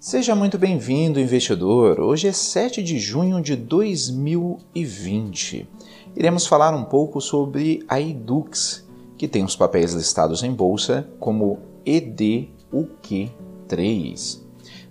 Seja muito bem-vindo, investidor. Hoje é 7 de junho de 2020. Iremos falar um pouco sobre a Edux, que tem os papéis listados em bolsa como EDUQ3.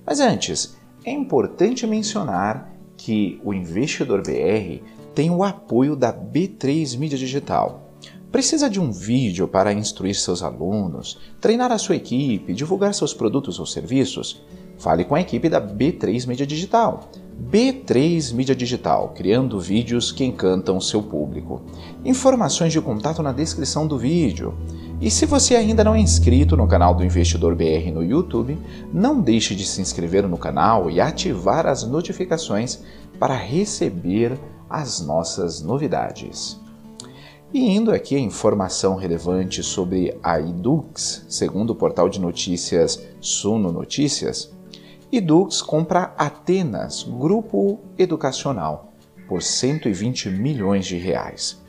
Mas antes, é importante mencionar que o Investidor BR tem o apoio da B3 Mídia Digital. Precisa de um vídeo para instruir seus alunos, treinar a sua equipe, divulgar seus produtos ou serviços? Fale com a equipe da B3 Mídia Digital. B3 Mídia Digital, criando vídeos que encantam seu público. Informações de contato na descrição do vídeo. E se você ainda não é inscrito no canal do Investidor BR no YouTube, não deixe de se inscrever no canal e ativar as notificações para receber as nossas novidades. E indo aqui a informação relevante sobre a Edux, segundo o portal de notícias Suno Notícias, Edux compra Atenas, grupo educacional, por 120 milhões de reais.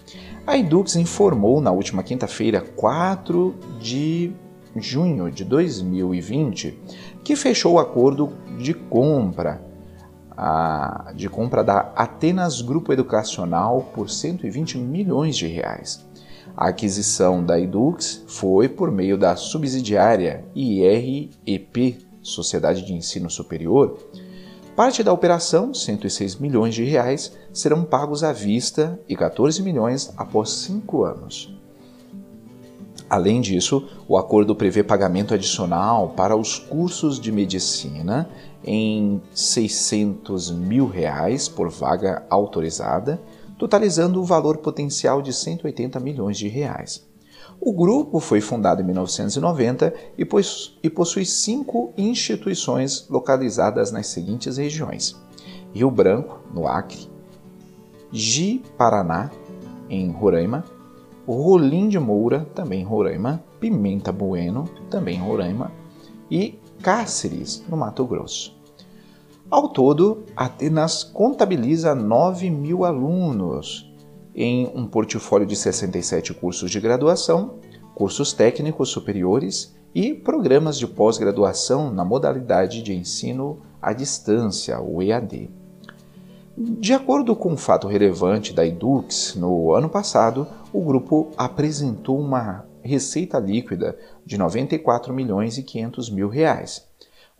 A Edux informou na última quinta-feira, 4 de junho de 2020, que fechou o acordo de compra a, de compra da Atenas Grupo Educacional por 120 milhões de reais. A aquisição da Edux foi por meio da subsidiária IREP Sociedade de Ensino Superior, parte da operação, 106 milhões de reais, serão pagos à vista e 14 milhões após cinco anos. Além disso, o acordo prevê pagamento adicional para os cursos de medicina em 600 mil reais por vaga autorizada, totalizando o valor potencial de 180 milhões de reais. O grupo foi fundado em 1990 e, possui cinco instituições localizadas nas seguintes regiões: Rio Branco, no Acre, Ji-Paraná, em Roraima, Rolim de Moura, também em Roraima, Pimenta Bueno, também em Roraima, e Cáceres, no Mato Grosso. Ao todo, Atenas contabiliza 9 mil alunos em um portfólio de 67 cursos de graduação, cursos técnicos superiores e programas de pós-graduação na modalidade de ensino à distância, o EAD. De acordo com um fato relevante da Edux, no ano passado, o grupo apresentou uma receita líquida de 94 milhões e 500 mil reais,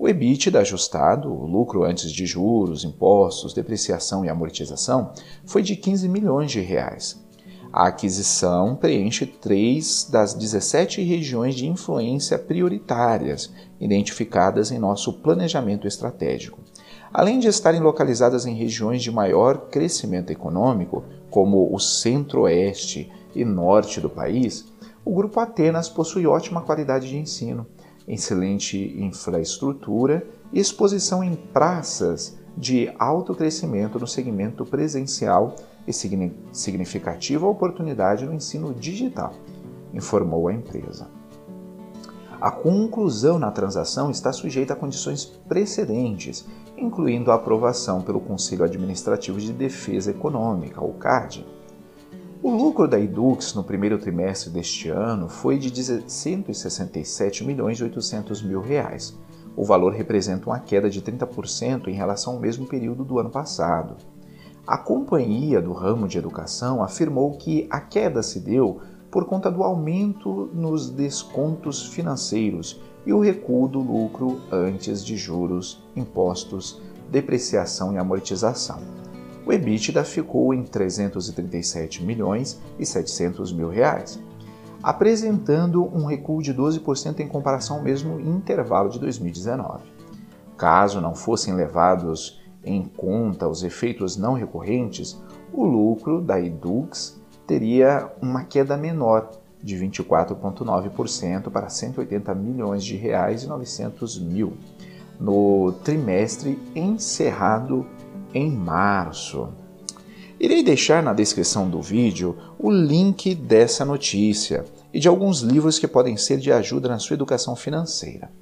o EBITDA ajustado, o lucro antes de juros, impostos, depreciação e amortização, foi de 15 milhões de reais. A aquisição preenche três das 17 regiões de influência prioritárias identificadas em nosso planejamento estratégico. Além de estarem localizadas em regiões de maior crescimento econômico, como o centro-oeste e norte do país, o Grupo Atenas possui ótima qualidade de ensino excelente infraestrutura e exposição em praças de alto crescimento no segmento presencial e significativa oportunidade no ensino digital, informou a empresa. A conclusão na transação está sujeita a condições precedentes, incluindo a aprovação pelo Conselho Administrativo de Defesa Econômica, o CAD, o lucro da Edux no primeiro trimestre deste ano foi de 167 milhões e 800 mil reais. O valor representa uma queda de 30% em relação ao mesmo período do ano passado. A companhia do ramo de educação afirmou que a queda se deu por conta do aumento nos descontos financeiros e o recuo do lucro antes de juros, impostos, depreciação e amortização o EBITDA ficou em 337 milhões e 700 mil reais, apresentando um recuo de 12% em comparação ao mesmo intervalo de 2019. Caso não fossem levados em conta os efeitos não recorrentes, o lucro da Edux teria uma queda menor de 24,9% para 180 milhões de reais e 900 mil no trimestre encerrado em março. Irei deixar na descrição do vídeo o link dessa notícia e de alguns livros que podem ser de ajuda na sua educação financeira.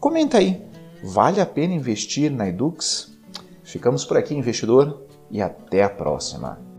Comenta aí, vale a pena investir na Edux? Ficamos por aqui, investidor, e até a próxima.